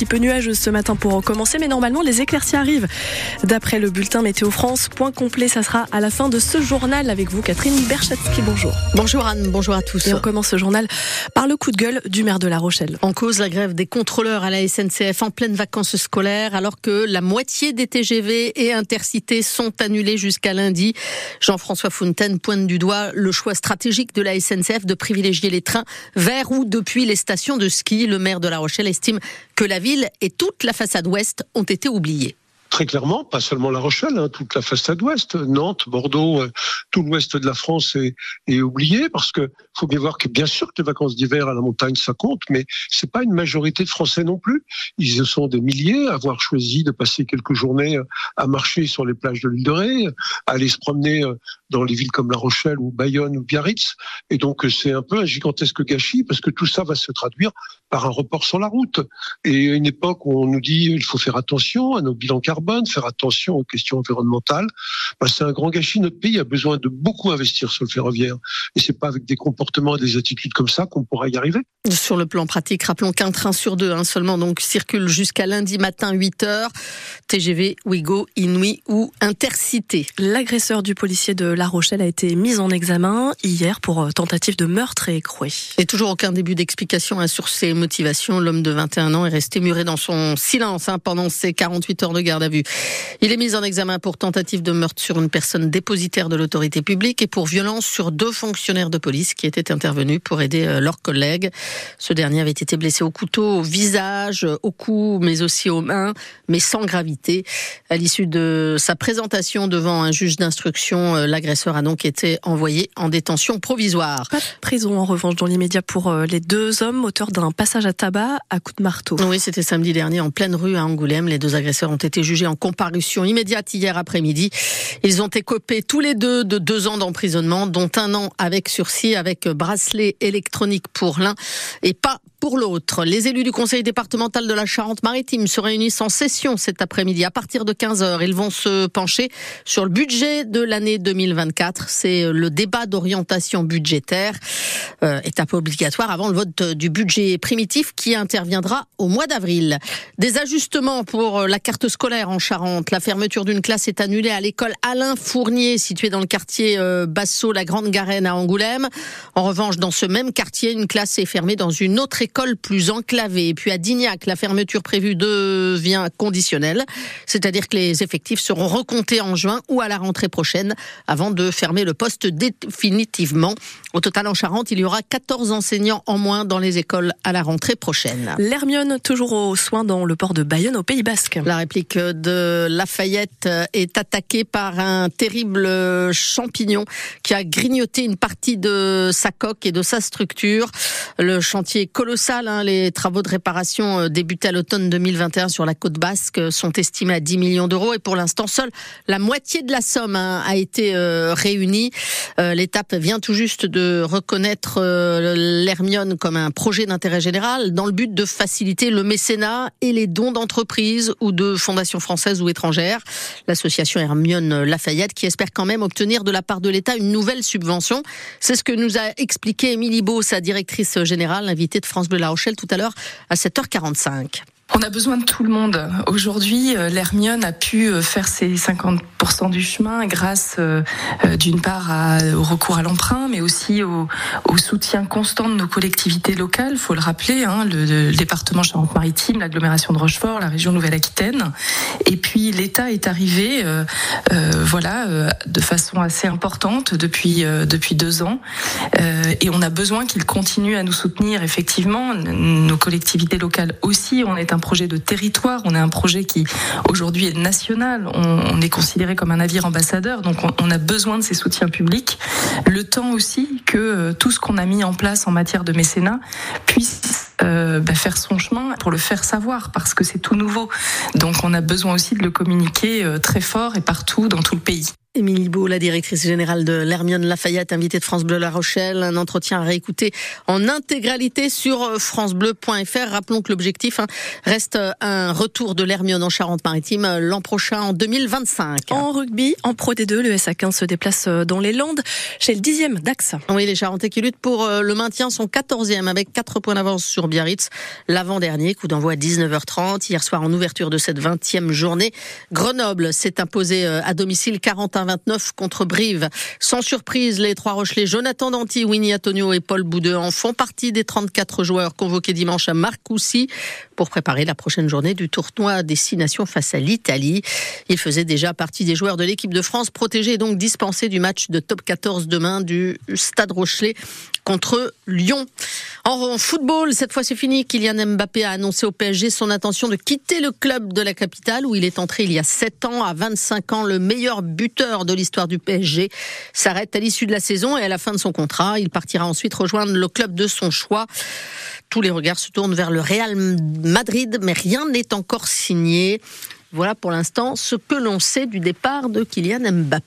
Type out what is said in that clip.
petit peu nuageuse ce matin pour commencer, mais normalement les éclaircies arrivent. D'après le bulletin Météo France, point complet, ça sera à la fin de ce journal avec vous, Catherine Berchatsky. Bonjour. Bonjour Anne, bonjour à tous. Et on commence ce journal par le coup de gueule du maire de La Rochelle. En cause, la grève des contrôleurs à la SNCF en pleine vacances scolaires, alors que la moitié des TGV et intercités sont annulés jusqu'à lundi. Jean-François Fontaine pointe du doigt le choix stratégique de la SNCF de privilégier les trains vers ou depuis les stations de ski. Le maire de La Rochelle estime que la ville et toute la façade ouest ont été oubliées très clairement, pas seulement La Rochelle, hein, toute la façade ouest, Nantes, Bordeaux, euh, tout l'ouest de la France est, est, oublié parce que faut bien voir que bien sûr que les vacances d'hiver à la montagne ça compte, mais c'est pas une majorité de Français non plus. Ils sont des milliers à avoir choisi de passer quelques journées euh, à marcher sur les plages de l'île de Ré, à aller se promener euh, dans les villes comme La Rochelle ou Bayonne ou Biarritz. Et donc c'est un peu un gigantesque gâchis parce que tout ça va se traduire par un report sur la route. Et à une époque où on nous dit il faut faire attention à nos bilans carbone de faire attention aux questions environnementales. Bah, c'est un grand gâchis. Notre pays a besoin de beaucoup investir sur le ferroviaire. Et c'est pas avec des comportements et des attitudes comme ça qu'on pourra y arriver. Sur le plan pratique, rappelons qu'un train sur deux hein, seulement donc circule jusqu'à lundi matin 8 h TGV, Ouigo, Inouï ou Intercité. L'agresseur du policier de La Rochelle a été mis en examen hier pour euh, tentative de meurtre et écroué. Et toujours aucun début d'explication hein, sur ses motivations. L'homme de 21 ans est resté muré dans son silence hein, pendant ses 48 heures de garde à vue. Il est mis en examen pour tentative de meurtre sur une personne dépositaire de l'autorité publique et pour violence sur deux fonctionnaires de police qui étaient intervenus pour aider euh, leurs collègues. Ce dernier avait été blessé au couteau, au visage, au cou, mais aussi aux mains, mais sans gravité. À l'issue de sa présentation devant un juge d'instruction, euh, l'agresseur a donc été envoyé en détention provisoire. Pas de prison en revanche dans l'immédiat pour euh, les deux hommes auteurs d'un passage à tabac à coups de marteau. Oui, c'était samedi dernier en pleine rue à Angoulême. Les deux agresseurs ont été jugés en comparution immédiate hier après-midi. Ils ont écopé tous les deux de deux ans d'emprisonnement, dont un an avec sursis, avec bracelet électronique pour l'un et pas pour l'autre. Les élus du conseil départemental de la Charente-Maritime se réunissent en session cet après-midi. À partir de 15h, ils vont se pencher sur le budget de l'année 2024. C'est le débat d'orientation budgétaire, euh, étape obligatoire avant le vote du budget primitif qui interviendra au mois d'avril. Des ajustements pour la carte scolaire en Charente. La fermeture d'une classe est annulée à l'école Alain Fournier, située dans le quartier euh, Basso, la Grande Garenne à Angoulême. En revanche, dans ce même quartier, une classe est fermée dans une autre école école plus enclavée. Et puis à Dignac, la fermeture prévue devient conditionnelle, c'est-à-dire que les effectifs seront recomptés en juin ou à la rentrée prochaine avant de fermer le poste définitivement. Au total, en Charente, il y aura 14 enseignants en moins dans les écoles à la rentrée prochaine. L'Hermione, toujours aux soins dans le port de Bayonne, au Pays Basque. La réplique de Lafayette est attaquée par un terrible champignon qui a grignoté une partie de sa coque et de sa structure. Le chantier colossal Hein. Les travaux de réparation euh, débutés à l'automne 2021 sur la côte basque euh, sont estimés à 10 millions d'euros et pour l'instant, seule la moitié de la somme hein, a été euh, réunie. L'étape vient tout juste de reconnaître l'Hermione comme un projet d'intérêt général dans le but de faciliter le mécénat et les dons d'entreprises ou de fondations françaises ou étrangères. L'association Hermione Lafayette qui espère quand même obtenir de la part de l'État une nouvelle subvention. C'est ce que nous a expliqué Émilie Beau, sa directrice générale, invitée de France de La Rochelle tout à l'heure à 7h45. On a besoin de tout le monde. Aujourd'hui, euh, l'Hermione a pu euh, faire ses 50% du chemin grâce, euh, d'une part, au recours à l'emprunt, mais aussi au, soutien constant de nos collectivités locales. Il faut le rappeler, hein, le, département Charente-Maritime, l'agglomération de Rochefort, la région Nouvelle-Aquitaine. Et puis l'État est arrivé, voilà, de façon assez importante depuis depuis deux ans, et on a besoin qu'il continue à nous soutenir. Effectivement, nos collectivités locales aussi. On est un projet de territoire, on est un projet qui aujourd'hui est national, on, est considéré comme un navire ambassadeur, donc on, a besoin de ces soutiens publics. Le temps aussi que euh, tout ce qu'on a mis en place en matière de mécénat puisse euh, bah, faire son chemin pour le faire savoir parce que c'est tout nouveau. Donc on a besoin aussi de le communiquer euh, très fort et partout dans tout le pays. Émilie Beau, la directrice générale de l'Hermione Lafayette, invitée de France Bleu La Rochelle. Un entretien à réécouter en intégralité sur euh, francebleu.fr. Rappelons que l'objectif hein, reste euh, un retour de l'Hermione en Charente-Maritime euh, l'an prochain, en 2025. En rugby, en Pro D2, le SA15 se déplace dans les Landes chez le dixième d'Axe. Oui, les Charentais qui luttent pour le maintien sont 14e avec 4 points d'avance sur Biarritz. L'avant-dernier, coup d'envoi à 19h30. Hier soir, en ouverture de cette 20e journée, Grenoble s'est imposé à domicile 40 29 contre Brive. Sans surprise, les trois Rochelais, Jonathan Danty, Winnie Antonio et Paul Boudin font partie des 34 joueurs convoqués dimanche à Marcoussis pour préparer la prochaine journée du tournoi Destination face à l'Italie. Ils faisaient déjà partie des joueurs de l'équipe de France, protégés et donc dispensés du match de top 14 demain du Stade Rochelet contre Lyon. En football, cette fois c'est fini. Kylian Mbappé a annoncé au PSG son intention de quitter le club de la capitale où il est entré il y a 7 ans. À 25 ans, le meilleur buteur de l'histoire du PSG s'arrête à l'issue de la saison et à la fin de son contrat. Il partira ensuite rejoindre le club de son choix. Tous les regards se tournent vers le Real Madrid, mais rien n'est encore signé. Voilà pour l'instant ce que l'on sait du départ de Kylian Mbappé.